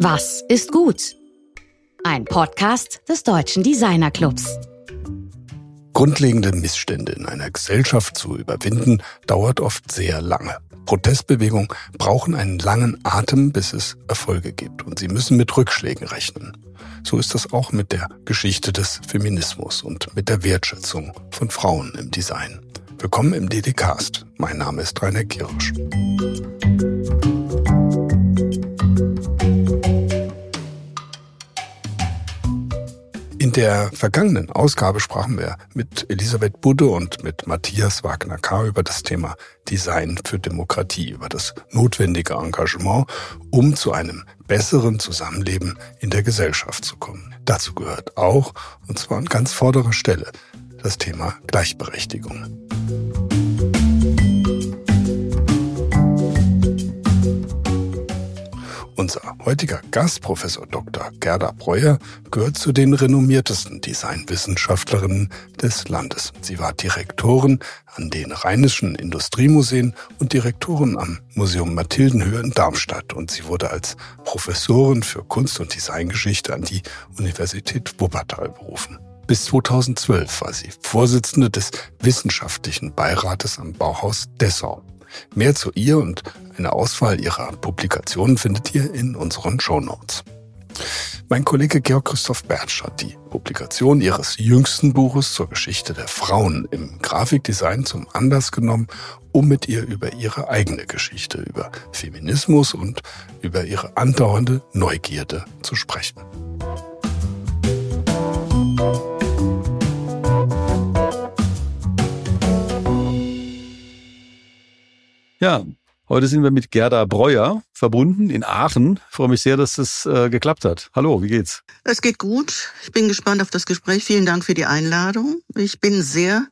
Was ist gut? Ein Podcast des Deutschen Designer Clubs. Grundlegende Missstände in einer Gesellschaft zu überwinden, dauert oft sehr lange. Protestbewegungen brauchen einen langen Atem, bis es Erfolge gibt. Und sie müssen mit Rückschlägen rechnen. So ist das auch mit der Geschichte des Feminismus und mit der Wertschätzung von Frauen im Design. Willkommen im DDcast. Mein Name ist Rainer Kirsch. In der vergangenen Ausgabe sprachen wir mit Elisabeth Budde und mit Matthias Wagner-K. über das Thema Design für Demokratie, über das notwendige Engagement, um zu einem besseren Zusammenleben in der Gesellschaft zu kommen. Dazu gehört auch, und zwar an ganz vorderer Stelle, das Thema Gleichberechtigung. Unser heutiger Gast, Professor Dr. Gerda Breuer, gehört zu den renommiertesten Designwissenschaftlerinnen des Landes. Sie war Direktorin an den Rheinischen Industriemuseen und Direktorin am Museum Mathildenhöhe in Darmstadt und sie wurde als Professorin für Kunst- und Designgeschichte an die Universität Wuppertal berufen. Bis 2012 war sie Vorsitzende des Wissenschaftlichen Beirates am Bauhaus Dessau. Mehr zu ihr und eine Auswahl ihrer Publikationen findet ihr in unseren Show Notes. Mein Kollege Georg Christoph Bertsch hat die Publikation ihres jüngsten Buches zur Geschichte der Frauen im Grafikdesign zum Anlass genommen, um mit ihr über ihre eigene Geschichte, über Feminismus und über ihre andauernde Neugierde zu sprechen. Ja, heute sind wir mit Gerda Breuer verbunden in Aachen. Ich freue mich sehr, dass es äh, geklappt hat. Hallo, wie geht's? Es geht gut. Ich bin gespannt auf das Gespräch. Vielen Dank für die Einladung. Ich bin sehr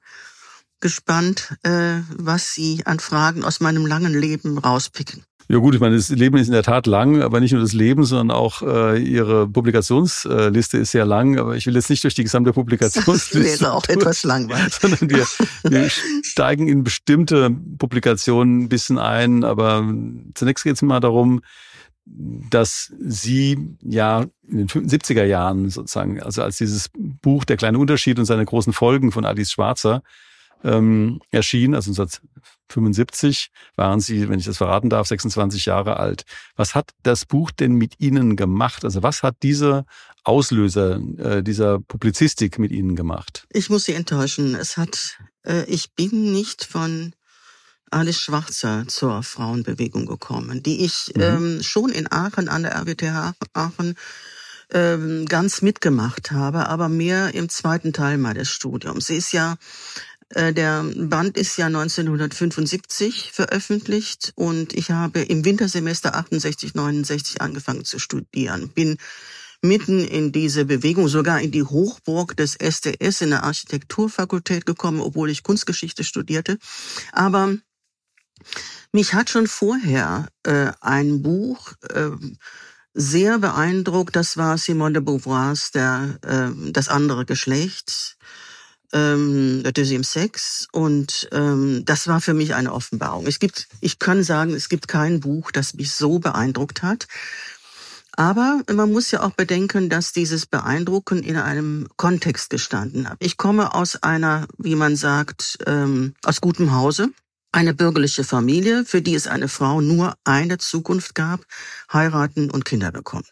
gespannt, äh, was Sie an Fragen aus meinem langen Leben rauspicken. Ja gut, ich meine, das Leben ist in der Tat lang, aber nicht nur das Leben, sondern auch äh, Ihre Publikationsliste ist sehr lang. Aber ich will jetzt nicht durch die gesamte Publikationsliste. Das wäre auch etwas langweilig. Sondern wir, wir steigen in bestimmte Publikationen ein bisschen ein. Aber zunächst geht es mal darum, dass Sie ja in den 70er Jahren sozusagen, also als dieses Buch Der kleine Unterschied und seine großen Folgen von Alice Schwarzer ähm, erschien, also 1975 waren Sie, wenn ich das verraten darf, 26 Jahre alt. Was hat das Buch denn mit Ihnen gemacht? Also was hat dieser Auslöser äh, dieser Publizistik mit Ihnen gemacht? Ich muss Sie enttäuschen. Es hat, äh, ich bin nicht von Alice Schwarzer zur Frauenbewegung gekommen, die ich mhm. ähm, schon in Aachen an der RWTH Aachen ähm, ganz mitgemacht habe, aber mehr im zweiten Teil meines Studiums. Sie ist ja der Band ist ja 1975 veröffentlicht und ich habe im Wintersemester 68, 69 angefangen zu studieren. Bin mitten in diese Bewegung, sogar in die Hochburg des SDS in der Architekturfakultät gekommen, obwohl ich Kunstgeschichte studierte. Aber mich hat schon vorher äh, ein Buch äh, sehr beeindruckt. Das war Simone de Beauvoirs der, äh, Das andere Geschlecht ähm, Deuxième Sex und ähm, das war für mich eine Offenbarung. Es gibt, ich kann sagen, es gibt kein Buch, das mich so beeindruckt hat. Aber man muss ja auch bedenken, dass dieses Beeindrucken in einem Kontext gestanden hat. Ich komme aus einer, wie man sagt, ähm, aus gutem Hause eine bürgerliche Familie, für die es eine Frau nur eine Zukunft gab, heiraten und Kinder bekommen.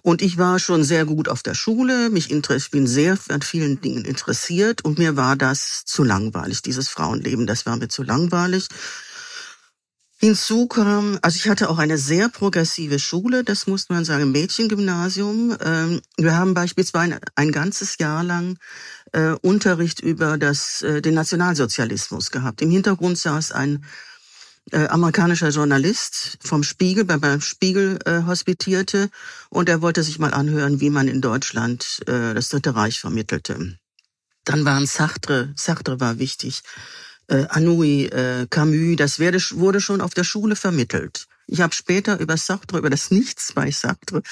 Und ich war schon sehr gut auf der Schule, mich ich bin sehr an vielen Dingen interessiert und mir war das zu langweilig, dieses Frauenleben, das war mir zu langweilig. Hinzu kam, also ich hatte auch eine sehr progressive Schule, das muss man sagen, Mädchengymnasium. Ähm, wir haben beispielsweise ein ganzes Jahr lang äh, Unterricht über das, äh, den Nationalsozialismus gehabt. Im Hintergrund saß ein äh, amerikanischer Journalist vom Spiegel, bei beim Spiegel hospitierte und er wollte sich mal anhören, wie man in Deutschland das Dritte Reich vermittelte. Dann waren Sartre, Sartre war wichtig, äh, Anouilh, äh, Camus, das werde, wurde schon auf der Schule vermittelt. Ich habe später über Sartre, über das Nichts bei Sartre,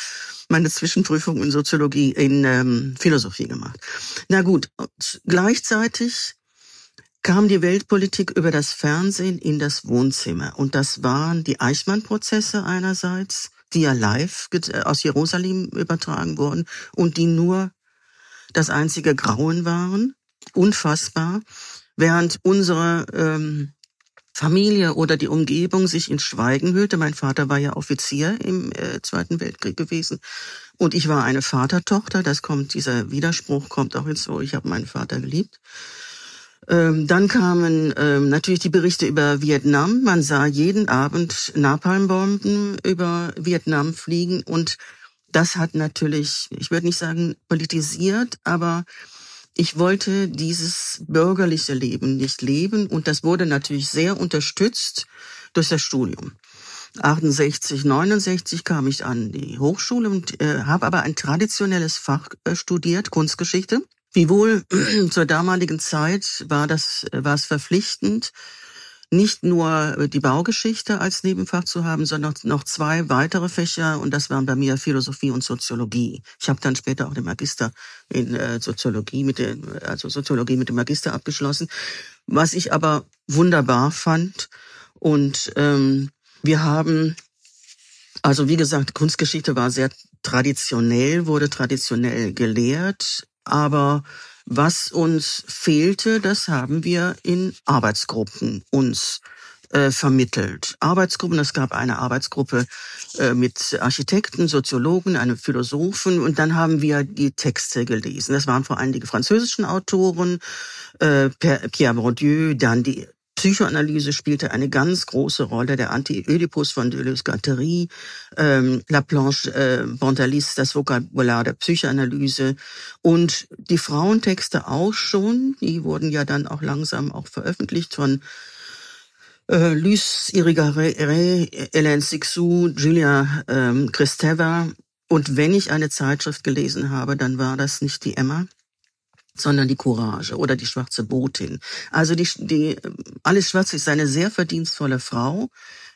meine Zwischenprüfung in Soziologie, in ähm, Philosophie gemacht. Na gut, gleichzeitig kam die Weltpolitik über das Fernsehen in das Wohnzimmer. Und das waren die Eichmann-Prozesse einerseits, die ja live äh, aus Jerusalem übertragen wurden und die nur das einzige Grauen waren. Unfassbar. Während unsere ähm, Familie oder die Umgebung sich in Schweigen hüllte. Mein Vater war ja Offizier im äh, Zweiten Weltkrieg gewesen und ich war eine Vatertochter. Das kommt, dieser Widerspruch kommt auch hinzu. Ich habe meinen Vater geliebt. Ähm, dann kamen ähm, natürlich die Berichte über Vietnam. Man sah jeden Abend Napalmbomben über Vietnam fliegen und das hat natürlich, ich würde nicht sagen politisiert, aber ich wollte dieses bürgerliche Leben nicht leben und das wurde natürlich sehr unterstützt durch das Studium. 68, 69 kam ich an die Hochschule und äh, habe aber ein traditionelles Fach äh, studiert, Kunstgeschichte. Wiewohl zur damaligen Zeit war das war es verpflichtend, nicht nur die Baugeschichte als Nebenfach zu haben, sondern noch zwei weitere Fächer und das waren bei mir Philosophie und Soziologie. Ich habe dann später auch den Magister in äh, Soziologie mit dem also Soziologie mit dem Magister abgeschlossen, was ich aber wunderbar fand und ähm, wir haben also wie gesagt Kunstgeschichte war sehr traditionell, wurde traditionell gelehrt, aber was uns fehlte, das haben wir in Arbeitsgruppen uns äh, vermittelt. Arbeitsgruppen, es gab eine Arbeitsgruppe äh, mit Architekten, Soziologen, einem Philosophen und dann haben wir die Texte gelesen. Das waren vor allem die französischen Autoren, äh, Pierre Bourdieu, dann die Psychoanalyse spielte eine ganz große Rolle, der Anti-Ödipus von Deleuze-Guattari, ähm, La Planche äh, Bontalis, das Vokabular der Psychoanalyse. Und die Frauentexte auch schon, die wurden ja dann auch langsam auch veröffentlicht von äh, Luce Irigaray, Hélène Sixou, Julia ähm, Kristeva. Und wenn ich eine Zeitschrift gelesen habe, dann war das nicht die Emma, sondern die Courage oder die schwarze Botin. Also die, die Alice Schwarz ist eine sehr verdienstvolle Frau.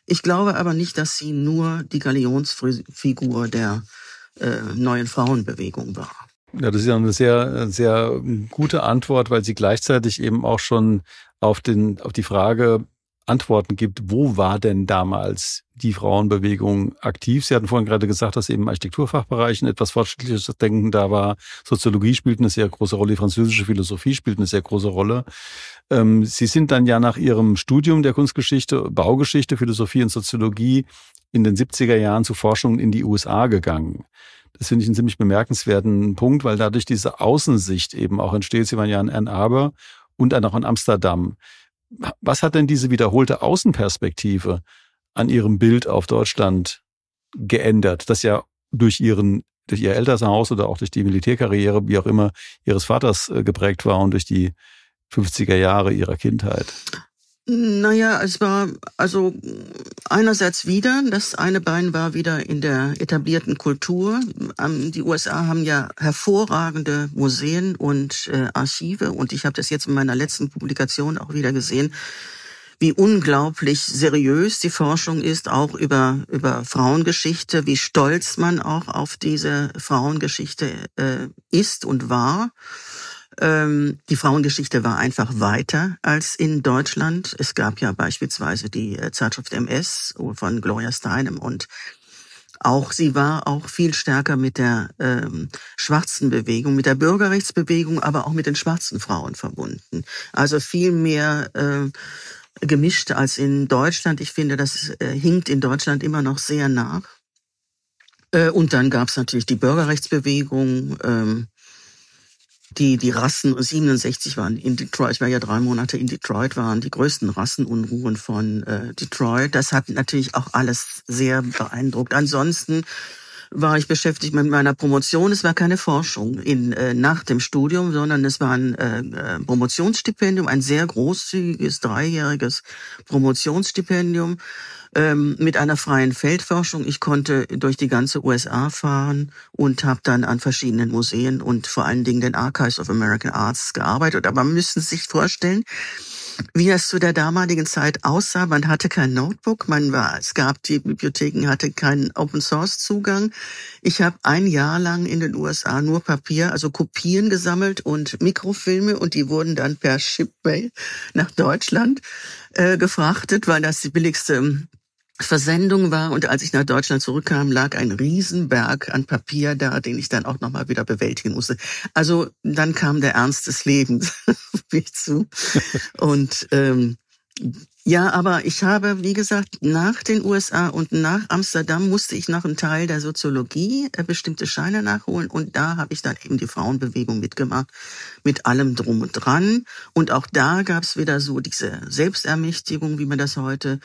Ich glaube aber nicht, dass sie nur die Galionsfigur der äh, neuen Frauenbewegung war. Ja, das ist ja eine sehr, sehr gute Antwort, weil sie gleichzeitig eben auch schon auf den, auf die Frage Antworten gibt, wo war denn damals die Frauenbewegung aktiv? Sie hatten vorhin gerade gesagt, dass eben im Architekturfachbereich ein etwas fortschrittliches Denken da war. Soziologie spielt eine sehr große Rolle, die französische Philosophie spielt eine sehr große Rolle. Ähm, Sie sind dann ja nach Ihrem Studium der Kunstgeschichte, Baugeschichte, Philosophie und Soziologie in den 70er Jahren zu Forschungen in die USA gegangen. Das finde ich einen ziemlich bemerkenswerten Punkt, weil dadurch diese Außensicht eben auch entsteht. Sie waren ja in Ann Arbor und dann auch in Amsterdam. Was hat denn diese wiederholte Außenperspektive an Ihrem Bild auf Deutschland geändert, das ja durch Ihren durch Ihr Elternhaus oder auch durch die Militärkarriere, wie auch immer, Ihres Vaters äh, geprägt war und durch die 50er Jahre Ihrer Kindheit? Naja, es war also einerseits wieder, das eine Bein war wieder in der etablierten Kultur. Ähm, die USA haben ja hervorragende Museen und äh, Archive und ich habe das jetzt in meiner letzten Publikation auch wieder gesehen, wie unglaublich seriös die Forschung ist, auch über, über Frauengeschichte, wie stolz man auch auf diese Frauengeschichte äh, ist und war. Ähm, die Frauengeschichte war einfach weiter als in Deutschland. Es gab ja beispielsweise die äh, Zeitschrift MS von Gloria Steinem und auch sie war auch viel stärker mit der ähm, schwarzen Bewegung, mit der Bürgerrechtsbewegung, aber auch mit den schwarzen Frauen verbunden. Also viel mehr äh, gemischt als in Deutschland. Ich finde, das äh, hinkt in Deutschland immer noch sehr nach. Äh, und dann gab es natürlich die Bürgerrechtsbewegung. Ähm, die, die Rassen 67 waren in Detroit, ich war ja drei Monate in Detroit, waren die größten Rassenunruhen von äh, Detroit. Das hat natürlich auch alles sehr beeindruckt. Ansonsten war ich beschäftigt mit meiner Promotion. Es war keine Forschung in, äh, nach dem Studium, sondern es war ein äh, äh Promotionsstipendium, ein sehr großzügiges, dreijähriges Promotionsstipendium ähm, mit einer freien Feldforschung. Ich konnte durch die ganze USA fahren und habe dann an verschiedenen Museen und vor allen Dingen den Archives of American Arts gearbeitet. Aber man müsste sich vorstellen, wie das zu der damaligen Zeit aussah. Man hatte kein Notebook, man war, es gab die Bibliotheken, hatte keinen Open Source Zugang. Ich habe ein Jahr lang in den USA nur Papier, also Kopien gesammelt und Mikrofilme und die wurden dann per Shipway nach Deutschland äh, gefrachtet, weil das die billigste Versendung war und als ich nach Deutschland zurückkam, lag ein Riesenberg an Papier da, den ich dann auch nochmal wieder bewältigen musste. Also dann kam der Ernst des Lebens auf mich zu. Und ähm, ja, aber ich habe, wie gesagt, nach den USA und nach Amsterdam musste ich noch einen Teil der Soziologie äh, bestimmte Scheine nachholen und da habe ich dann eben die Frauenbewegung mitgemacht, mit allem drum und dran. Und auch da gab es wieder so diese Selbstermächtigung, wie man das heute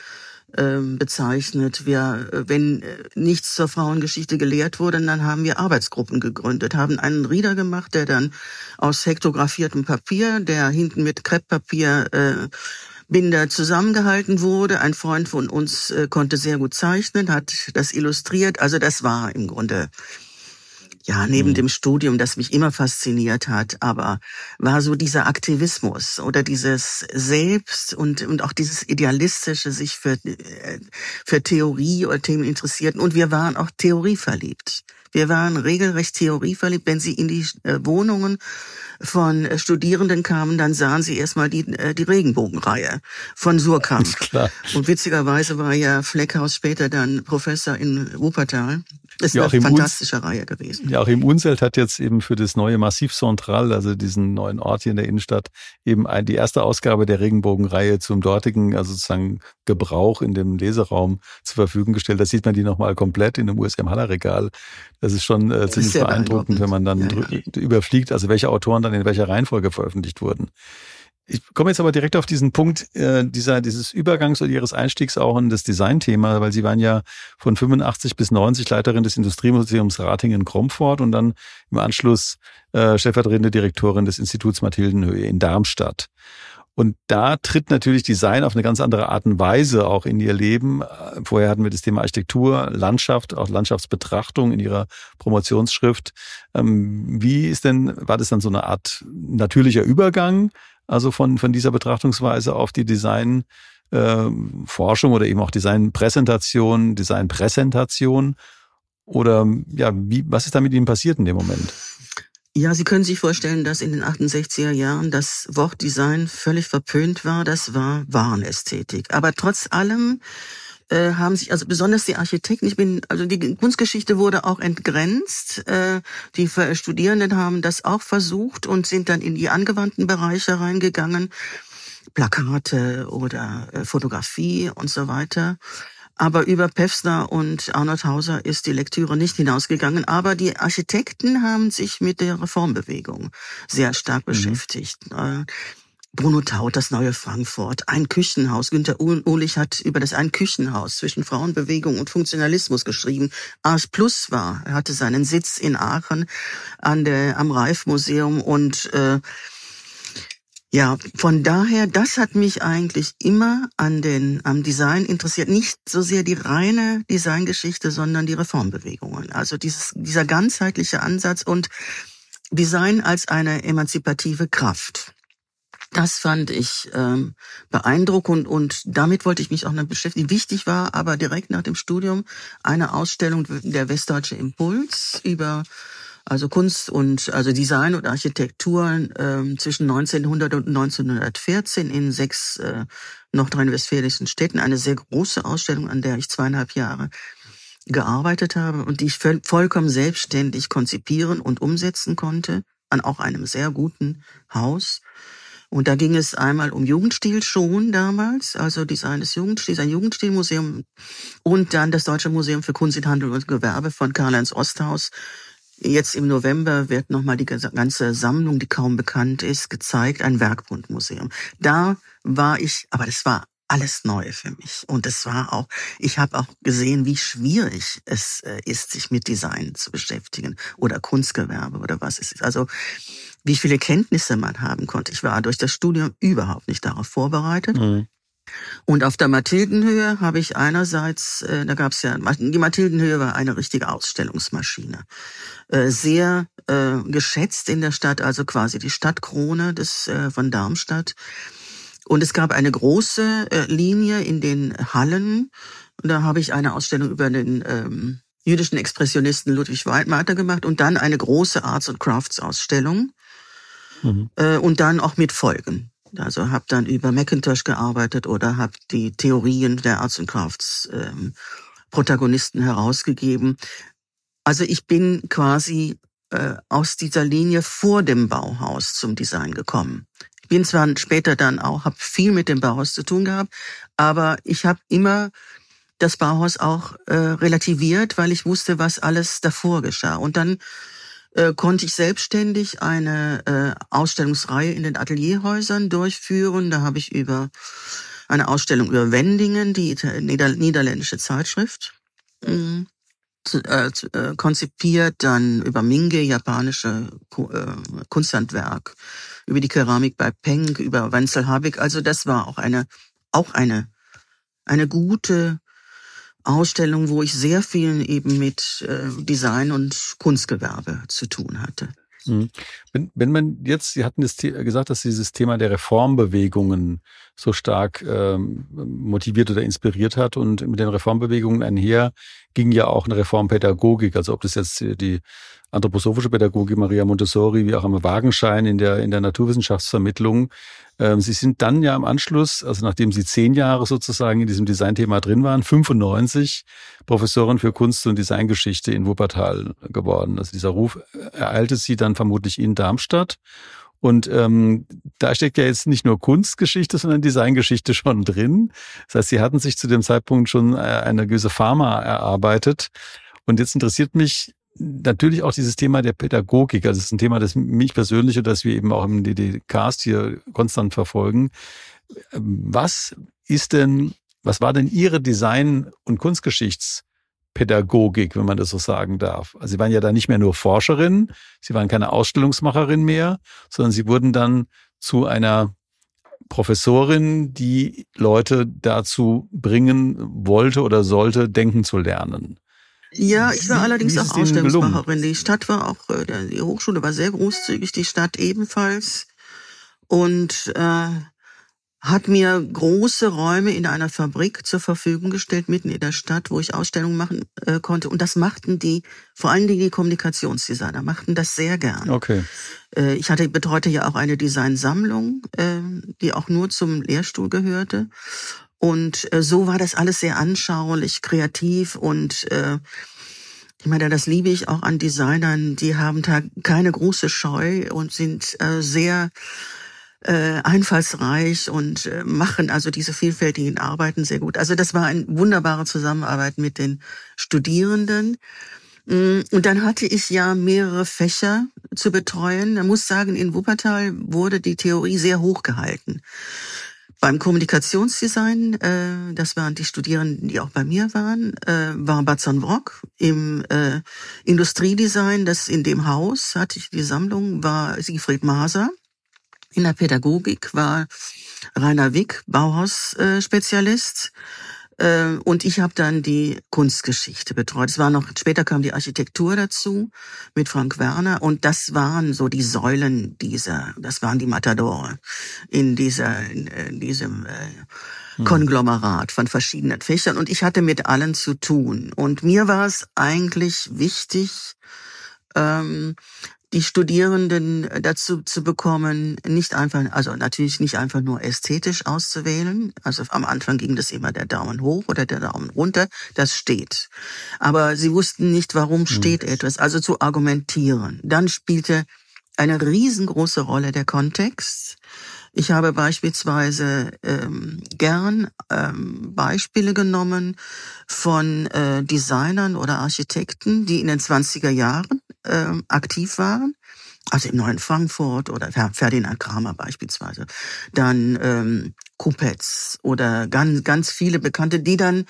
bezeichnet. Wir, äh, wenn äh, nichts zur Frauengeschichte gelehrt wurde, dann haben wir Arbeitsgruppen gegründet, haben einen Rieder gemacht, der dann aus hektografiertem Papier, der hinten mit Krepppapier äh, Binder zusammengehalten wurde. Ein Freund von uns äh, konnte sehr gut zeichnen, hat das illustriert. Also das war im Grunde ja, neben mhm. dem Studium, das mich immer fasziniert hat, aber war so dieser Aktivismus oder dieses Selbst und, und auch dieses Idealistische, sich für, äh, für Theorie oder Themen interessierten. Und wir waren auch theorieverliebt. Wir waren regelrecht theorieverliebt. Wenn Sie in die äh, Wohnungen von äh, Studierenden kamen, dann sahen Sie erstmal die, die Regenbogenreihe von Surkamp. Und witzigerweise war ja Fleckhaus später dann Professor in Wuppertal ist ja, eine fantastische Reihe gewesen. Ja, auch im Unselt hat jetzt eben für das neue Massiv Central, also diesen neuen Ort hier in der Innenstadt, eben die erste Ausgabe der Regenbogenreihe zum dortigen, also sozusagen Gebrauch in dem Leseraum zur Verfügung gestellt. Da sieht man die nochmal komplett in dem USM Haller Regal. Das ist schon äh, ziemlich ist beeindruckend, beeindruckend, wenn man dann ja, ja. überfliegt, also welche Autoren dann in welcher Reihenfolge veröffentlicht wurden. Ich komme jetzt aber direkt auf diesen Punkt äh, dieser dieses Übergangs oder Ihres Einstiegs auch in das Designthema, weil Sie waren ja von 85 bis 90 Leiterin des Industriemuseums Ratingen-Kromfort und dann im Anschluss äh, stellvertretende Direktorin des Instituts Mathildenhöhe in Darmstadt. Und da tritt natürlich Design auf eine ganz andere Art und Weise auch in ihr Leben. Vorher hatten wir das Thema Architektur, Landschaft, auch Landschaftsbetrachtung in ihrer Promotionsschrift. Ähm, wie ist denn, war das dann so eine Art natürlicher Übergang? Also von, von dieser Betrachtungsweise auf die Design äh, Forschung oder eben auch Designpräsentation, Designpräsentation oder ja, wie, was ist da mit Ihnen passiert in dem Moment? Ja, Sie können sich vorstellen, dass in den 68er Jahren das Wort Design völlig verpönt war. Das war Warenästhetik. Aber trotz allem äh, haben sich, also besonders die Architekten, ich bin, also die Kunstgeschichte wurde auch entgrenzt. Äh, die Studierenden haben das auch versucht und sind dann in die angewandten Bereiche reingegangen. Plakate oder äh, Fotografie und so weiter. Aber über Pefsner und Arnold Hauser ist die Lektüre nicht hinausgegangen. Aber die Architekten haben sich mit der Reformbewegung sehr stark mhm. beschäftigt. Äh, Bruno Taut, das neue Frankfurt, ein Küchenhaus. Günter Uhlich hat über das ein Küchenhaus zwischen Frauenbewegung und Funktionalismus geschrieben. Arch Plus war, er hatte seinen Sitz in Aachen an der, am Reif-Museum und äh, ja, von daher, das hat mich eigentlich immer an den, am Design interessiert. Nicht so sehr die reine Designgeschichte, sondern die Reformbewegungen. Also dieses, dieser ganzheitliche Ansatz und Design als eine emanzipative Kraft. Das fand ich ähm, beeindruckend und damit wollte ich mich auch noch beschäftigen. Wichtig war aber direkt nach dem Studium eine Ausstellung der Westdeutsche Impuls über also Kunst und also Design und Architektur ähm, zwischen 1900 und 1914 in sechs äh, nordrhein-westfälischen Städten. Eine sehr große Ausstellung, an der ich zweieinhalb Jahre gearbeitet habe und die ich vollkommen selbstständig konzipieren und umsetzen konnte an auch einem sehr guten Haus. Und da ging es einmal um Jugendstil schon damals, also Design des Jugendstils, ein Jugendstilmuseum und dann das Deutsche Museum für Kunst, Handel und Gewerbe von Karl-Heinz Osthaus. Jetzt im November wird nochmal die ganze Sammlung, die kaum bekannt ist, gezeigt, ein Werkbundmuseum. Da war ich, aber das war alles neu für mich. Und es war auch, ich habe auch gesehen, wie schwierig es äh, ist, sich mit Design zu beschäftigen oder Kunstgewerbe oder was es ist. Also wie viele Kenntnisse man haben konnte. Ich war durch das Studium überhaupt nicht darauf vorbereitet. Mhm. Und auf der Mathildenhöhe habe ich einerseits, äh, da gab es ja, die Mathildenhöhe war eine richtige Ausstellungsmaschine. Äh, sehr äh, geschätzt in der Stadt, also quasi die Stadtkrone des, äh, von Darmstadt. Und es gab eine große äh, Linie in den Hallen. Und da habe ich eine Ausstellung über den ähm, jüdischen Expressionisten Ludwig Weidmater gemacht und dann eine große Arts- und Crafts-Ausstellung mhm. äh, und dann auch mit Folgen. Also habe dann über Macintosh gearbeitet oder habe die Theorien der Arts and Crafts ähm, Protagonisten herausgegeben. Also ich bin quasi äh, aus dieser Linie vor dem Bauhaus zum Design gekommen. Ich bin zwar später dann auch, habe viel mit dem Bauhaus zu tun gehabt, aber ich habe immer das Bauhaus auch äh, relativiert, weil ich wusste, was alles davor geschah. Und dann äh, konnte ich selbstständig eine äh, Ausstellungsreihe in den Atelierhäusern durchführen. Da habe ich über eine Ausstellung über Wendingen, die Nieder niederländische Zeitschrift, äh, äh, konzipiert, dann über Minge, japanische äh, Kunsthandwerk, über die Keramik bei Peng, über Wenzel Habig. Also das war auch eine, auch eine, eine gute Ausstellung, wo ich sehr viel eben mit äh, Design und Kunstgewerbe zu tun hatte. Mhm. Wenn, wenn man jetzt, Sie hatten das gesagt, dass dieses Thema der Reformbewegungen so stark ähm, motiviert oder inspiriert hat und mit den Reformbewegungen einher ging ja auch eine Reformpädagogik, also ob das jetzt die anthroposophische Pädagogik Maria Montessori wie auch am Wagenschein in der in der Naturwissenschaftsvermittlung ähm, Sie sind dann ja im Anschluss, also nachdem Sie zehn Jahre sozusagen in diesem Designthema drin waren, 95 Professorin für Kunst- und Designgeschichte in Wuppertal geworden. Also dieser Ruf ereilte Sie dann vermutlich in Darmstadt. Und ähm, da steckt ja jetzt nicht nur Kunstgeschichte, sondern Designgeschichte schon drin. Das heißt, Sie hatten sich zu dem Zeitpunkt schon äh, eine gewisse Pharma erarbeitet. Und jetzt interessiert mich, natürlich auch dieses Thema der Pädagogik. Also es ist ein Thema, das mich persönlich und das wir eben auch im DD-Cast hier konstant verfolgen. Was ist denn, was war denn Ihre Design- und Kunstgeschichtspädagogik, wenn man das so sagen darf? Also Sie waren ja da nicht mehr nur Forscherin, Sie waren keine Ausstellungsmacherin mehr, sondern Sie wurden dann zu einer Professorin, die Leute dazu bringen wollte oder sollte, denken zu lernen. Ja, ich war allerdings auch Ausstellungsmacherin. Die Stadt war auch, äh, die Hochschule war sehr großzügig, die Stadt ebenfalls. Und äh, hat mir große Räume in einer Fabrik zur Verfügung gestellt, mitten in der Stadt, wo ich Ausstellungen machen äh, konnte. Und das machten die, vor allen Dingen die Kommunikationsdesigner, machten das sehr gern. Okay. Äh, ich hatte, betreute ja auch eine Designsammlung, äh, die auch nur zum Lehrstuhl gehörte. Und äh, so war das alles sehr anschaulich, kreativ und äh, ich meine, das liebe ich auch an Designern. Die haben da keine große Scheu und sind äh, sehr äh, einfallsreich und äh, machen also diese vielfältigen Arbeiten sehr gut. Also das war eine wunderbare Zusammenarbeit mit den Studierenden. Mm, und dann hatte ich ja mehrere Fächer zu betreuen. Man muss sagen, in Wuppertal wurde die Theorie sehr hoch gehalten. Beim Kommunikationsdesign, äh, das waren die Studierenden, die auch bei mir waren, äh, war Batzon Brock. Im äh, Industriedesign, das in dem Haus hatte ich die Sammlung, war Siegfried Maser. In der Pädagogik war Rainer Wick, Bauhausspezialist. Äh, und ich habe dann die Kunstgeschichte betreut. Es war noch später kam die Architektur dazu mit Frank Werner und das waren so die Säulen dieser, das waren die Matadore in dieser in, in diesem äh, hm. Konglomerat von verschiedenen Fächern und ich hatte mit allen zu tun und mir war es eigentlich wichtig ähm, die Studierenden dazu zu bekommen, nicht einfach, also natürlich nicht einfach nur ästhetisch auszuwählen. Also am Anfang ging das immer der Daumen hoch oder der Daumen runter. Das steht. Aber sie wussten nicht, warum hm. steht mhm. etwas. Also zu argumentieren. Dann spielte eine riesengroße Rolle der Kontext. Ich habe beispielsweise ähm, gern ähm, Beispiele genommen von äh, Designern oder Architekten, die in den 20er Jahren ähm, aktiv waren. Also im Neuen Frankfurt oder Ferdinand Kramer beispielsweise. Dann ähm, Kupetz oder ganz, ganz viele Bekannte, die dann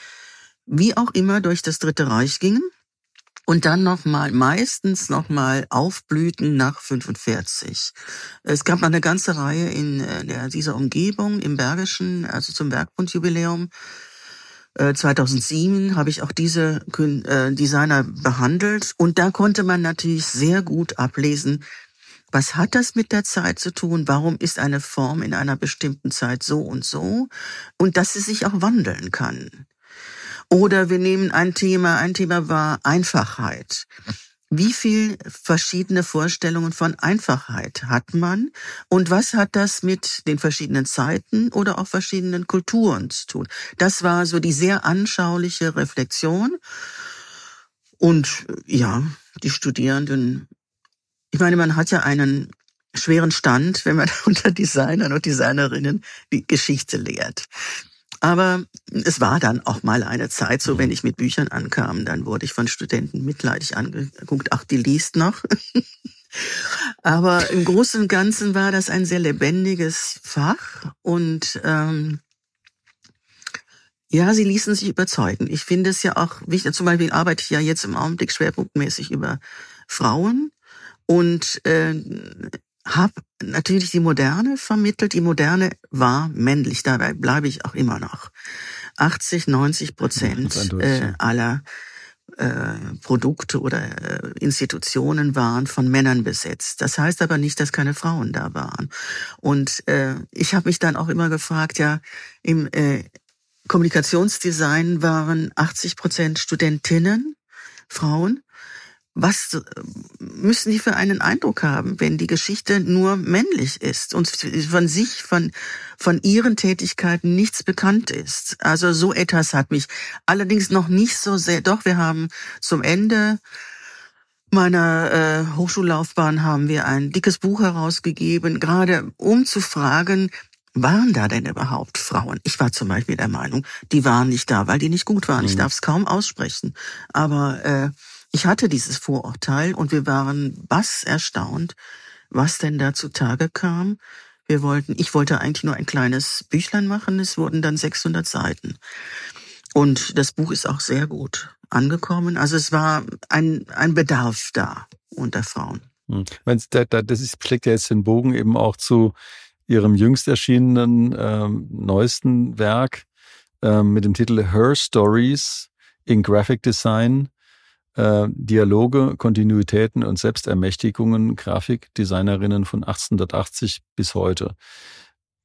wie auch immer durch das Dritte Reich gingen und dann nochmal, meistens nochmal aufblühten nach 45. Es gab noch eine ganze Reihe in äh, dieser Umgebung im Bergischen, also zum Werkbundjubiläum. 2007 äh, habe ich auch diese äh, Designer behandelt und da konnte man natürlich sehr gut ablesen, was hat das mit der Zeit zu tun? Warum ist eine Form in einer bestimmten Zeit so und so? Und dass sie sich auch wandeln kann. Oder wir nehmen ein Thema, ein Thema war Einfachheit. wie viel verschiedene Vorstellungen von Einfachheit hat man und was hat das mit den verschiedenen Zeiten oder auch verschiedenen Kulturen zu tun? Das war so die sehr anschauliche Reflexion. Und ja, die Studierenden, ich meine, man hat ja einen schweren Stand, wenn man unter Designern und Designerinnen die Geschichte lehrt. Aber es war dann auch mal eine Zeit so, wenn ich mit Büchern ankam, dann wurde ich von Studenten mitleidig angeguckt, ach, die liest noch. Aber im Großen und Ganzen war das ein sehr lebendiges Fach und ähm, ja, sie ließen sich überzeugen. Ich finde es ja auch wichtig, zum Beispiel arbeite ich ja jetzt im Augenblick schwerpunktmäßig über Frauen und äh, habe natürlich die Moderne vermittelt. Die Moderne war männlich, dabei bleibe ich auch immer noch. 80, 90 Prozent äh, aller äh, Produkte oder äh, Institutionen waren von Männern besetzt. Das heißt aber nicht, dass keine Frauen da waren. Und äh, ich habe mich dann auch immer gefragt, ja, im äh, Kommunikationsdesign waren 80 Prozent Studentinnen, Frauen was äh, müssen die für einen Eindruck haben, wenn die Geschichte nur männlich ist und von sich, von, von ihren Tätigkeiten nichts bekannt ist? Also so etwas hat mich allerdings noch nicht so sehr, doch wir haben zum Ende meiner äh, Hochschullaufbahn haben wir ein dickes Buch herausgegeben, gerade um zu fragen, waren da denn überhaupt Frauen? Ich war zum Beispiel der Meinung, die waren nicht da, weil die nicht gut waren. Mhm. Ich darf es kaum aussprechen. Aber äh, ich hatte dieses Vorurteil und wir waren was erstaunt, was denn da zutage kam. Wir wollten, ich wollte eigentlich nur ein kleines Büchlein machen, es wurden dann 600 Seiten. Und das Buch ist auch sehr gut angekommen. Also es war ein, ein Bedarf da unter Frauen. Hm. Das schlägt ja jetzt den Bogen eben auch zu Ihrem jüngst erschienenen ähm, neuesten Werk ähm, mit dem Titel Her Stories in Graphic Design äh, Dialoge, Kontinuitäten und Selbstermächtigungen Grafikdesignerinnen von 1880 bis heute.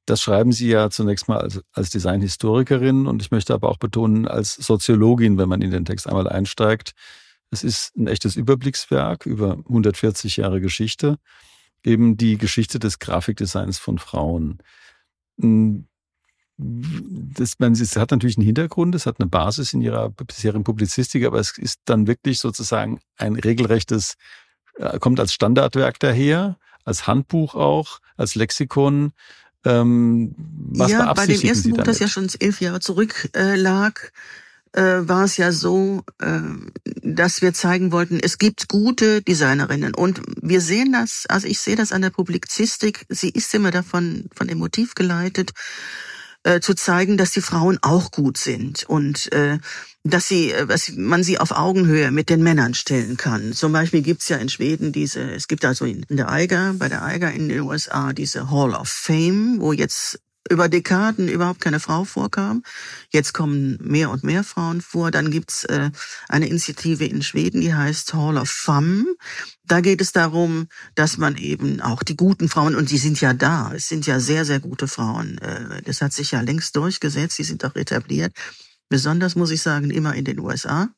Das schreiben Sie ja zunächst mal als, als Designhistorikerin und ich möchte aber auch betonen als Soziologin, wenn man in den Text einmal einsteigt. Es ist ein echtes Überblickswerk über 140 Jahre Geschichte, eben die Geschichte des Grafikdesigns von Frauen. Das, man, es hat natürlich einen Hintergrund, es hat eine Basis in ihrer bisherigen Publizistik, aber es ist dann wirklich sozusagen ein regelrechtes, äh, kommt als Standardwerk daher, als Handbuch auch, als Lexikon. Ähm, was ja, bei dem ersten Buch, das ja schon elf Jahre zurück äh, lag, äh, war es ja so, äh, dass wir zeigen wollten, es gibt gute Designerinnen. Und wir sehen das, also ich sehe das an der Publizistik, sie ist immer davon von dem Motiv geleitet äh, zu zeigen, dass die Frauen auch gut sind und äh, dass sie, äh, dass man sie auf Augenhöhe mit den Männern stellen kann. Zum Beispiel gibt's ja in Schweden diese, es gibt also in der Eiger, bei der Eiger in den USA diese Hall of Fame, wo jetzt über Dekaden überhaupt keine Frau vorkam. Jetzt kommen mehr und mehr Frauen vor. Dann gibt's äh, eine Initiative in Schweden, die heißt Hall of Femme. Da geht es darum, dass man eben auch die guten Frauen, und die sind ja da, es sind ja sehr, sehr gute Frauen, äh, das hat sich ja längst durchgesetzt, die sind auch etabliert. Besonders muss ich sagen, immer in den USA.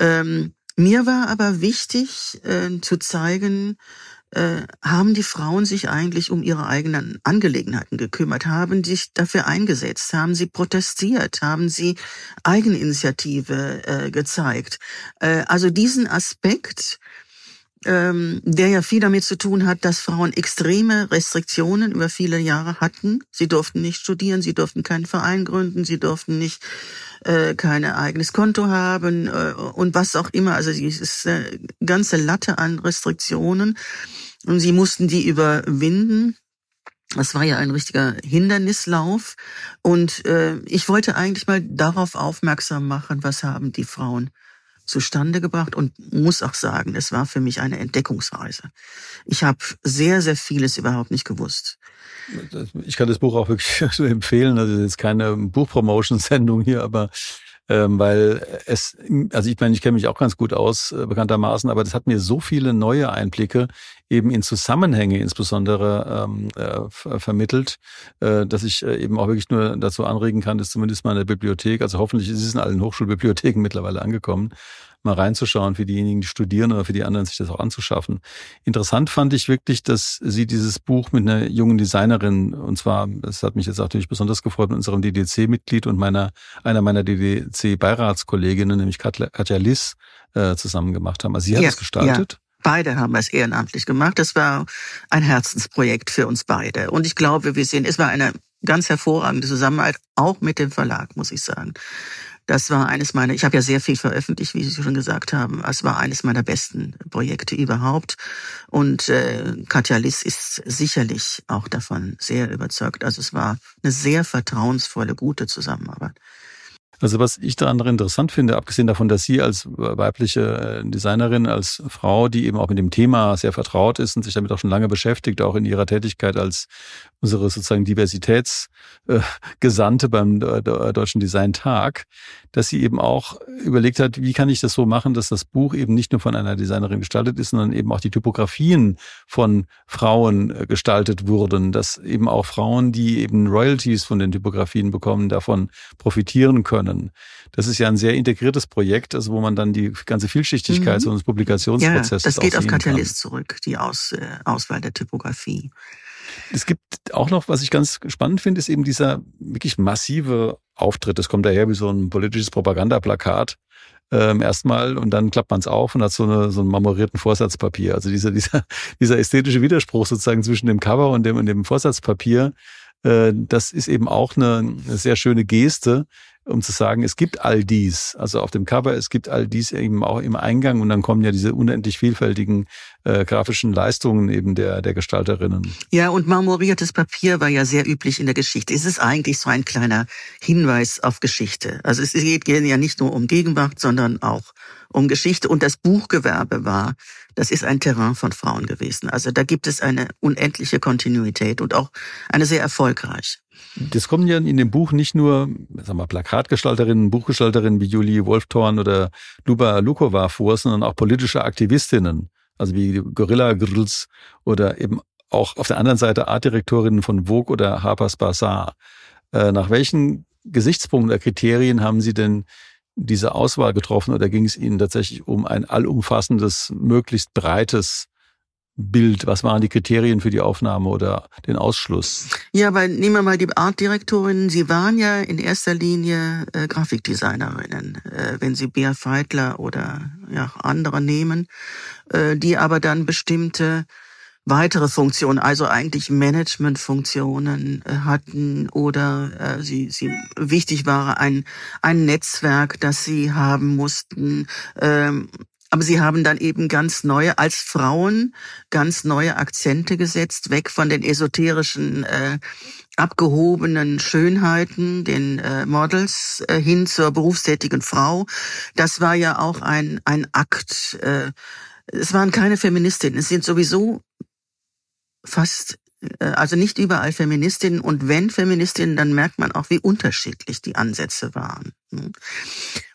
Ähm, mir war aber wichtig äh, zu zeigen, äh, haben die Frauen sich eigentlich um ihre eigenen Angelegenheiten gekümmert, haben sich dafür eingesetzt, haben sie protestiert, haben sie Eigeninitiative äh, gezeigt. Äh, also diesen Aspekt, ähm, der ja viel damit zu tun hat, dass Frauen extreme Restriktionen über viele Jahre hatten. Sie durften nicht studieren, sie durften keinen Verein gründen, sie durften nicht äh, kein eigenes Konto haben äh, und was auch immer. Also dieses äh, ganze Latte an Restriktionen und sie mussten die überwinden. Das war ja ein richtiger Hindernislauf. Und äh, ich wollte eigentlich mal darauf aufmerksam machen, was haben die Frauen zustande gebracht und muss auch sagen, es war für mich eine Entdeckungsreise. Ich habe sehr, sehr vieles überhaupt nicht gewusst. Ich kann das Buch auch wirklich empfehlen. Also jetzt keine Buchpromotion-Sendung hier, aber ähm, weil es, also ich meine, ich kenne mich auch ganz gut aus, äh, bekanntermaßen, aber das hat mir so viele neue Einblicke eben in Zusammenhänge insbesondere ähm, äh, vermittelt, äh, dass ich äh, eben auch wirklich nur dazu anregen kann, dass zumindest mal in der Bibliothek, also hoffentlich ist es in allen Hochschulbibliotheken mittlerweile angekommen, mal reinzuschauen für diejenigen, die studieren oder für die anderen, sich das auch anzuschaffen. Interessant fand ich wirklich, dass sie dieses Buch mit einer jungen Designerin, und zwar, das hat mich jetzt natürlich besonders gefreut, mit unserem DDC-Mitglied und meiner, einer meiner DDC-Beiratskolleginnen, nämlich Katja Liss, äh, zusammen gemacht haben. Also sie hat es gestaltet. Ja. Beide haben es ehrenamtlich gemacht. Das war ein Herzensprojekt für uns beide. Und ich glaube, wir sehen, es war eine ganz hervorragende Zusammenarbeit, auch mit dem Verlag, muss ich sagen. Das war eines meiner, ich habe ja sehr viel veröffentlicht, wie Sie schon gesagt haben. Es war eines meiner besten Projekte überhaupt. Und äh, Katja Liss ist sicherlich auch davon sehr überzeugt. Also es war eine sehr vertrauensvolle, gute Zusammenarbeit. Also was ich daran interessant finde, abgesehen davon, dass Sie als weibliche äh, Designerin, als Frau, die eben auch mit dem Thema sehr vertraut ist und sich damit auch schon lange beschäftigt, auch in ihrer Tätigkeit als unsere sozusagen Diversitätsgesandte beim Deutschen Design Tag, dass sie eben auch überlegt hat, wie kann ich das so machen, dass das Buch eben nicht nur von einer Designerin gestaltet ist, sondern eben auch die Typografien von Frauen äh, gestaltet wurden, dass eben auch Frauen, die eben Royalties von den Typografien bekommen, davon profitieren können. Das ist ja ein sehr integriertes Projekt, also wo man dann die ganze Vielschichtigkeit mhm. unseres Publikationsprozesses ja, das geht auf Catalyst zurück, die Aus, äh, Auswahl der Typografie. Es gibt auch noch, was ich ganz spannend finde, ist eben dieser wirklich massive Auftritt. Das kommt daher wie so ein politisches Propagandaplakat ähm, erstmal und dann klappt man es auf und hat so, eine, so einen marmorierten Vorsatzpapier. Also dieser, dieser, dieser ästhetische Widerspruch sozusagen zwischen dem Cover und dem, und dem Vorsatzpapier, äh, das ist eben auch eine, eine sehr schöne Geste, um zu sagen, es gibt all dies. Also auf dem Cover, es gibt all dies eben auch im Eingang und dann kommen ja diese unendlich vielfältigen äh, grafischen Leistungen eben der, der Gestalterinnen. Ja, und marmoriertes Papier war ja sehr üblich in der Geschichte. Es ist eigentlich so ein kleiner Hinweis auf Geschichte. Also es geht ja nicht nur um Gegenwart, sondern auch um Geschichte. Und das Buchgewerbe war, das ist ein Terrain von Frauen gewesen. Also da gibt es eine unendliche Kontinuität und auch eine sehr erfolgreiche. Das kommen ja in dem Buch nicht nur sagen wir, Plakatgestalterinnen, Buchgestalterinnen wie Julie Wolfthorn oder Luba Lukova vor, sondern auch politische Aktivistinnen, also wie Gorilla Grills oder eben auch auf der anderen Seite Artdirektorinnen von Vogue oder Harper's Bazaar. Äh, nach welchen Gesichtspunkten oder Kriterien haben Sie denn diese Auswahl getroffen oder ging es Ihnen tatsächlich um ein allumfassendes, möglichst breites Bild? Was waren die Kriterien für die Aufnahme oder den Ausschluss? Ja, weil nehmen wir mal die Artdirektorinnen. Sie waren ja in erster Linie äh, Grafikdesignerinnen, äh, wenn Sie Bea Feitler oder ja, andere nehmen, äh, die aber dann bestimmte weitere Funktionen, also eigentlich Managementfunktionen äh, hatten oder äh, sie, sie wichtig war ein, ein Netzwerk, das sie haben mussten, ähm, aber sie haben dann eben ganz neue, als Frauen, ganz neue Akzente gesetzt, weg von den esoterischen, äh, abgehobenen Schönheiten, den äh, Models, äh, hin zur berufstätigen Frau. Das war ja auch ein, ein Akt. Äh, es waren keine Feministinnen, es sind sowieso fast äh, also nicht überall Feministinnen und wenn Feministinnen, dann merkt man auch, wie unterschiedlich die Ansätze waren. Ne?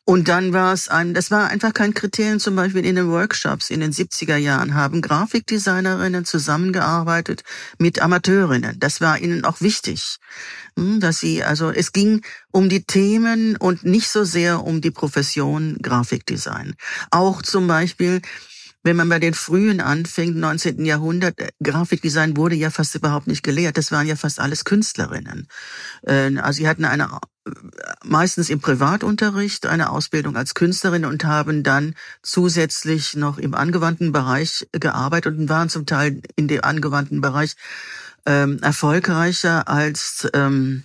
Und dann war es ein, das war einfach kein Kriterium, zum Beispiel in den Workshops in den 70er Jahren haben Grafikdesignerinnen zusammengearbeitet mit Amateurinnen. Das war ihnen auch wichtig, hm, dass sie, also es ging um die Themen und nicht so sehr um die Profession Grafikdesign. Auch zum Beispiel wenn man bei den frühen anfängt, 19. Jahrhundert, äh, Grafikdesign wurde ja fast überhaupt nicht gelehrt. Das waren ja fast alles Künstlerinnen. Äh, also sie hatten eine äh, meistens im Privatunterricht eine Ausbildung als Künstlerin und haben dann zusätzlich noch im angewandten Bereich gearbeitet und waren zum Teil in dem angewandten Bereich ähm, erfolgreicher als ähm,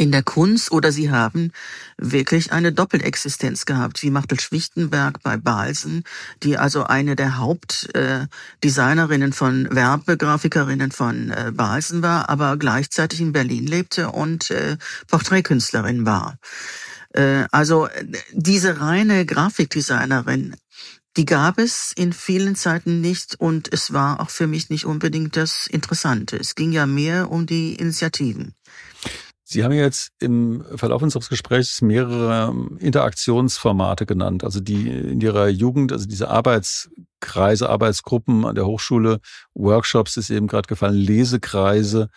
in der Kunst oder sie haben wirklich eine Doppelexistenz gehabt, wie Machtel Schwichtenberg bei Balsen, die also eine der Hauptdesignerinnen von Werbegrafikerinnen von äh, Balsen war, aber gleichzeitig in Berlin lebte und äh, Porträtkünstlerin war. Äh, also diese reine Grafikdesignerin die gab es in vielen Zeiten nicht und es war auch für mich nicht unbedingt das Interessante. Es ging ja mehr um die Initiativen. Sie haben jetzt im Verlauf unseres Gesprächs mehrere ähm, Interaktionsformate genannt, also die in Ihrer Jugend, also diese Arbeitskreise, Arbeitsgruppen an der Hochschule, Workshops ist eben gerade gefallen, Lesekreise.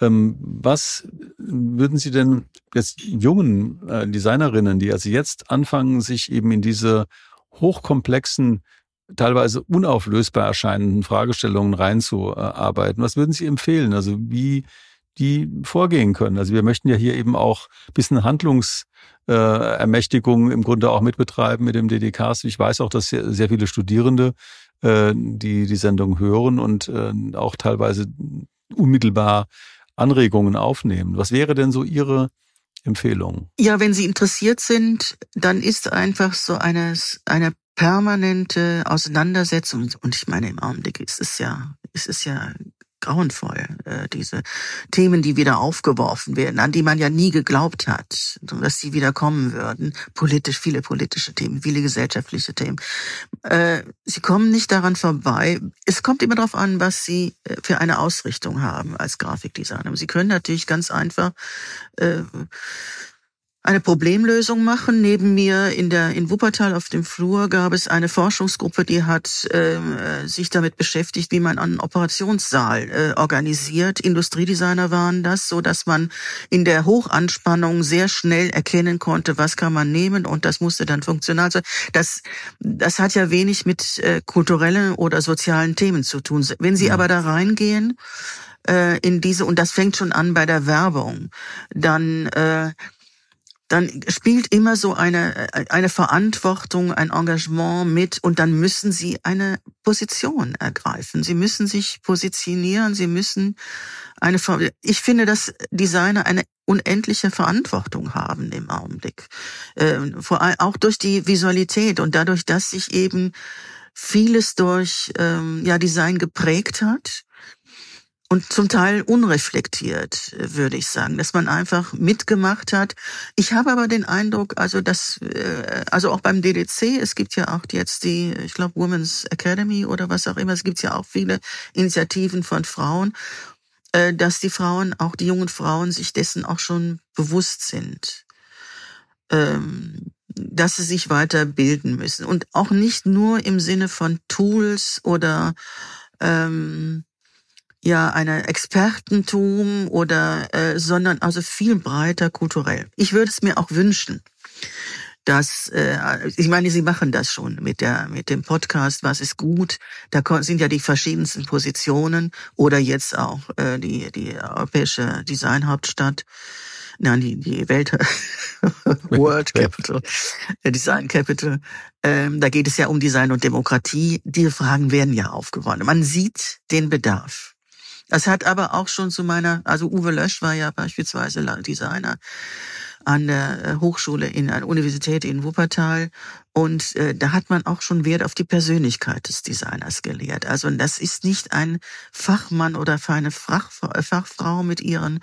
Ähm, was würden Sie denn jetzt jungen äh, Designerinnen, die also jetzt anfangen, sich eben in diese hochkomplexen, teilweise unauflösbar erscheinenden Fragestellungen reinzuarbeiten. Was würden Sie empfehlen? Also wie die vorgehen können. Also wir möchten ja hier eben auch ein bisschen Handlungsermächtigung äh, im Grunde auch mitbetreiben mit dem DDKs. Ich weiß auch, dass sehr, sehr viele Studierende äh, die die Sendung hören und äh, auch teilweise unmittelbar Anregungen aufnehmen. Was wäre denn so Ihre Empfehlung? Ja, wenn Sie interessiert sind, dann ist einfach so eine, eine permanente Auseinandersetzung, und ich meine, im Augenblick ist es ja, ist es ja grauenvoll, äh, diese Themen, die wieder aufgeworfen werden, an die man ja nie geglaubt hat, dass sie wieder kommen würden. Politisch, viele politische Themen, viele gesellschaftliche Themen. Äh, sie kommen nicht daran vorbei. Es kommt immer darauf an, was sie äh, für eine Ausrichtung haben als Grafikdesigner. Sie können natürlich ganz einfach äh, eine Problemlösung machen. Neben mir in der in Wuppertal auf dem Flur gab es eine Forschungsgruppe, die hat ähm, äh, sich damit beschäftigt, wie man einen Operationssaal äh, organisiert. Industriedesigner waren das, so dass man in der Hochanspannung sehr schnell erkennen konnte, was kann man nehmen und das musste dann funktional sein. Das das hat ja wenig mit äh, kulturellen oder sozialen Themen zu tun. Wenn Sie ja. aber da reingehen äh, in diese und das fängt schon an bei der Werbung, dann äh, dann spielt immer so eine, eine Verantwortung, ein Engagement mit und dann müssen sie eine Position ergreifen. Sie müssen sich positionieren, sie müssen eine, ich finde, dass Designer eine unendliche Verantwortung haben im Augenblick. Ähm, vor allem auch durch die Visualität und dadurch, dass sich eben vieles durch ähm, ja Design geprägt hat und zum Teil unreflektiert, würde ich sagen, dass man einfach mitgemacht hat. Ich habe aber den Eindruck, also dass, äh, also auch beim DDC, es gibt ja auch jetzt die, ich glaube, Women's Academy oder was auch immer, es gibt ja auch viele Initiativen von Frauen, äh, dass die Frauen, auch die jungen Frauen, sich dessen auch schon bewusst sind, ähm, dass sie sich weiterbilden müssen und auch nicht nur im Sinne von Tools oder ähm, ja eine Expertentum oder äh, sondern also viel breiter kulturell. Ich würde es mir auch wünschen, dass äh, ich meine, Sie machen das schon mit der mit dem Podcast. Was ist gut? Da sind ja die verschiedensten Positionen oder jetzt auch äh, die die europäische Designhauptstadt. Nein, die, die Welt, World Capital, Design Capital. Ähm, da geht es ja um Design und Demokratie. Die Fragen werden ja aufgeworfen. Man sieht den Bedarf. Das hat aber auch schon zu meiner, also Uwe Lösch war ja beispielsweise Designer an der äh, Hochschule in einer Universität in Wuppertal und äh, da hat man auch schon Wert auf die Persönlichkeit des Designers gelehrt. Also das ist nicht ein Fachmann oder eine äh, Fachfrau mit ihren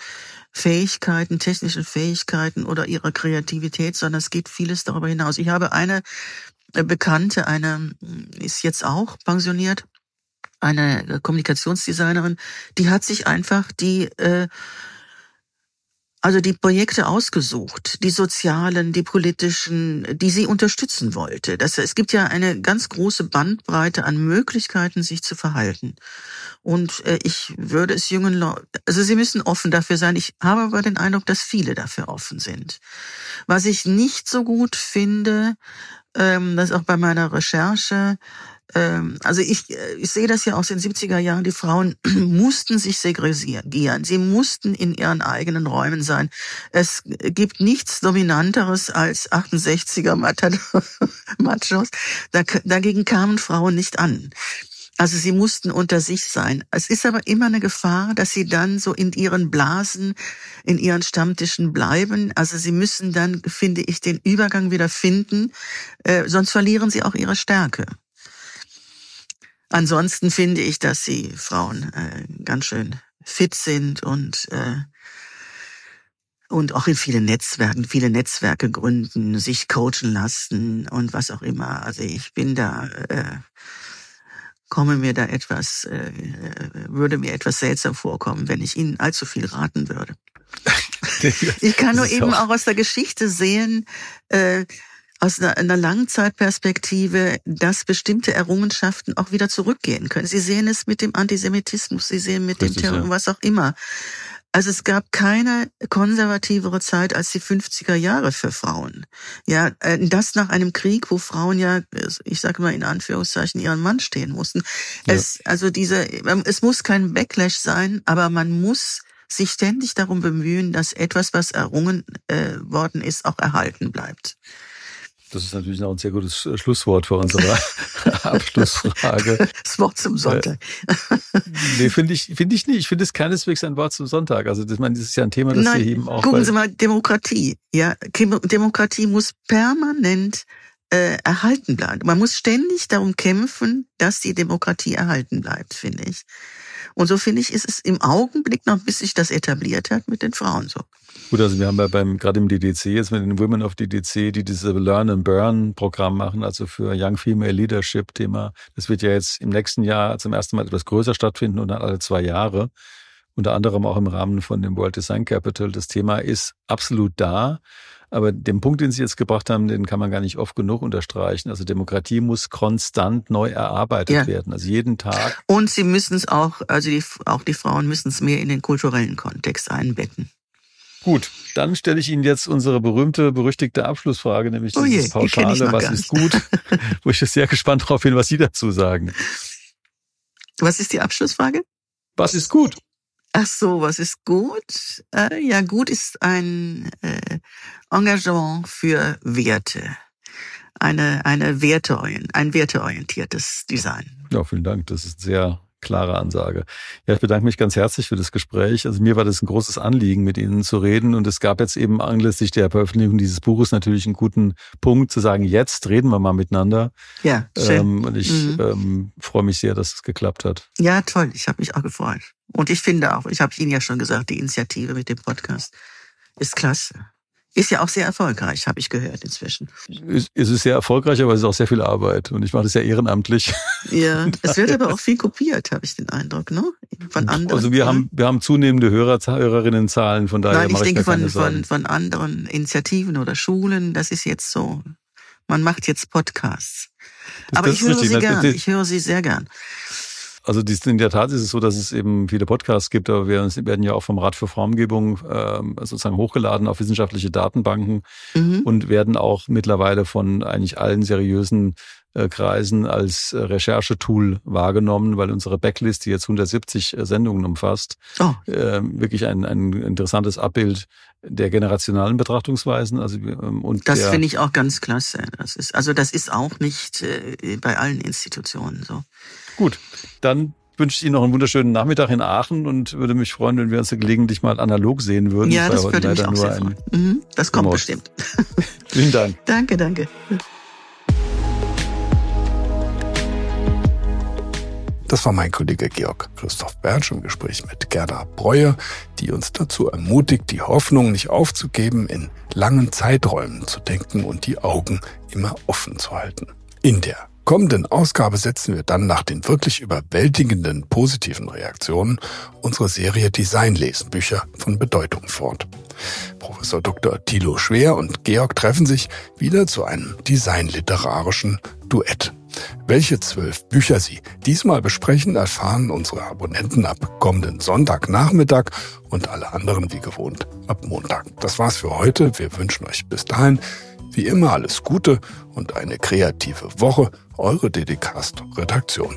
Fähigkeiten, technischen Fähigkeiten oder ihrer Kreativität, sondern es geht vieles darüber hinaus. Ich habe eine äh, Bekannte, eine ist jetzt auch pensioniert, eine Kommunikationsdesignerin, die hat sich einfach die äh, also die Projekte ausgesucht, die sozialen, die politischen, die sie unterstützen wollte. Das, es gibt ja eine ganz große Bandbreite an Möglichkeiten, sich zu verhalten. Und äh, ich würde es jungen Leuten, also sie müssen offen dafür sein. Ich habe aber den Eindruck, dass viele dafür offen sind. Was ich nicht so gut finde, ähm, das auch bei meiner Recherche, also ich, äh, ich sehe das ja aus den 70er Jahren, die Frauen mussten sich segregieren, sie mussten in ihren eigenen Räumen sein. Es gibt nichts Dominanteres als 68er Machos. Dagegen kamen Frauen nicht an. Also sie mussten unter sich sein. Es ist aber immer eine Gefahr, dass sie dann so in ihren Blasen, in ihren Stammtischen bleiben. Also sie müssen dann, finde ich, den Übergang wieder finden, äh, sonst verlieren sie auch ihre Stärke. Ansonsten finde ich, dass die Frauen äh, ganz schön fit sind und äh, und auch in vielen Netzwerken, viele Netzwerke gründen, sich coachen lassen und was auch immer. Also ich bin da, äh, komme mir da etwas, äh, würde mir etwas seltsam vorkommen, wenn ich Ihnen allzu viel raten würde. ich kann nur eben auch aus der Geschichte sehen, äh, aus einer, einer Langzeitperspektive, dass bestimmte Errungenschaften auch wieder zurückgehen können. Sie sehen es mit dem Antisemitismus, Sie sehen mit Richtig, dem Terror, ja. was auch immer. Also es gab keine konservativere Zeit als die 50er Jahre für Frauen. Ja, äh, das nach einem Krieg, wo Frauen ja, ich sage mal in Anführungszeichen, ihren Mann stehen mussten. Ja. Es, also diese, es muss kein Backlash sein, aber man muss sich ständig darum bemühen, dass etwas, was errungen äh, worden ist, auch erhalten bleibt. Das ist natürlich noch ein sehr gutes äh, Schlusswort für unsere Abschlussfrage. Das Wort zum Sonntag. nee, finde ich, finde ich nicht. Ich finde es keineswegs ein Wort zum Sonntag. Also, das, meine, das ist ja ein Thema, das Nein, wir eben auch. Gucken Sie mal, Demokratie. Ja, Demokratie muss permanent äh, erhalten bleiben. Man muss ständig darum kämpfen, dass die Demokratie erhalten bleibt, finde ich. Und so finde ich, ist es im Augenblick noch, bis sich das etabliert hat, mit den Frauen so. Gut, also wir haben ja beim, gerade im DDC jetzt mit den Women of DDC, die diese Learn and Burn Programm machen, also für Young Female Leadership Thema. Das wird ja jetzt im nächsten Jahr zum ersten Mal etwas größer stattfinden und dann alle zwei Jahre. Unter anderem auch im Rahmen von dem World Design Capital. Das Thema ist absolut da. Aber den Punkt, den Sie jetzt gebracht haben, den kann man gar nicht oft genug unterstreichen. Also Demokratie muss konstant neu erarbeitet ja. werden, also jeden Tag. Und Sie müssen es auch, also die, auch die Frauen müssen es mehr in den kulturellen Kontext einbetten. Gut, dann stelle ich Ihnen jetzt unsere berühmte, berüchtigte Abschlussfrage, nämlich oh je, Pauschale, was ist gut, wo ich sehr gespannt darauf bin, was Sie dazu sagen. Was ist die Abschlussfrage? Was ist gut? Ach so, was ist gut? Äh, ja, gut ist ein äh, Engagement für Werte. Eine, eine Werte, ein werteorientiertes Design. Ja, vielen Dank. Das ist sehr klare Ansage. Ja, ich bedanke mich ganz herzlich für das Gespräch. Also mir war das ein großes Anliegen, mit Ihnen zu reden. Und es gab jetzt eben anlässlich der Veröffentlichung dieses Buches natürlich einen guten Punkt zu sagen, jetzt reden wir mal miteinander. Ja, schön. Ähm, und ich mhm. ähm, freue mich sehr, dass es geklappt hat. Ja, toll. Ich habe mich auch gefreut. Und ich finde auch, ich habe Ihnen ja schon gesagt, die Initiative mit dem Podcast ist klasse. Ist ja auch sehr erfolgreich, habe ich gehört inzwischen. Es ist sehr erfolgreich, aber es ist auch sehr viel Arbeit. Und ich mache das ja ehrenamtlich. Ja, es wird aber auch viel kopiert, habe ich den Eindruck, ne? Von anderen. Also wir haben, wir haben zunehmende Hörer, Hörerinnenzahlen, von daher Nein, ich mache denke ich von, von, von anderen Initiativen oder Schulen, das ist jetzt so. Man macht jetzt Podcasts. Das, aber das ich höre richtig. sie gern, ich höre sie sehr gern. Also in der Tat ist es so, dass es eben viele Podcasts gibt, aber wir werden ja auch vom Rat für Formgebung äh, sozusagen hochgeladen auf wissenschaftliche Datenbanken mhm. und werden auch mittlerweile von eigentlich allen seriösen Kreisen als äh, Recherchetool wahrgenommen, weil unsere Backlist, die jetzt 170 äh, Sendungen umfasst, oh. äh, wirklich ein, ein interessantes Abbild der generationalen Betrachtungsweisen. Also ähm, und das finde ich auch ganz klasse. Das ist also das ist auch nicht äh, bei allen Institutionen so. Gut, dann wünsche ich Ihnen noch einen wunderschönen Nachmittag in Aachen und würde mich freuen, wenn wir uns gelegentlich mal analog sehen würden. Ja, das würde mich auch sehr freuen. Mhm, das kommt Remote. bestimmt. Vielen Dank. danke, danke. Das war mein Kollege Georg Christoph Bertsch im Gespräch mit Gerda Breuer, die uns dazu ermutigt, die Hoffnung nicht aufzugeben, in langen Zeiträumen zu denken und die Augen immer offen zu halten. In der kommenden Ausgabe setzen wir dann nach den wirklich überwältigenden positiven Reaktionen unsere Serie Design lesen Bücher von Bedeutung fort. Professor Dr. Thilo Schwer und Georg treffen sich wieder zu einem designliterarischen Duett. Welche zwölf Bücher Sie diesmal besprechen, erfahren unsere Abonnenten ab kommenden Sonntagnachmittag und alle anderen wie gewohnt ab Montag. Das war's für heute. Wir wünschen euch bis dahin wie immer alles Gute und eine kreative Woche. Eure Dedicast Redaktion.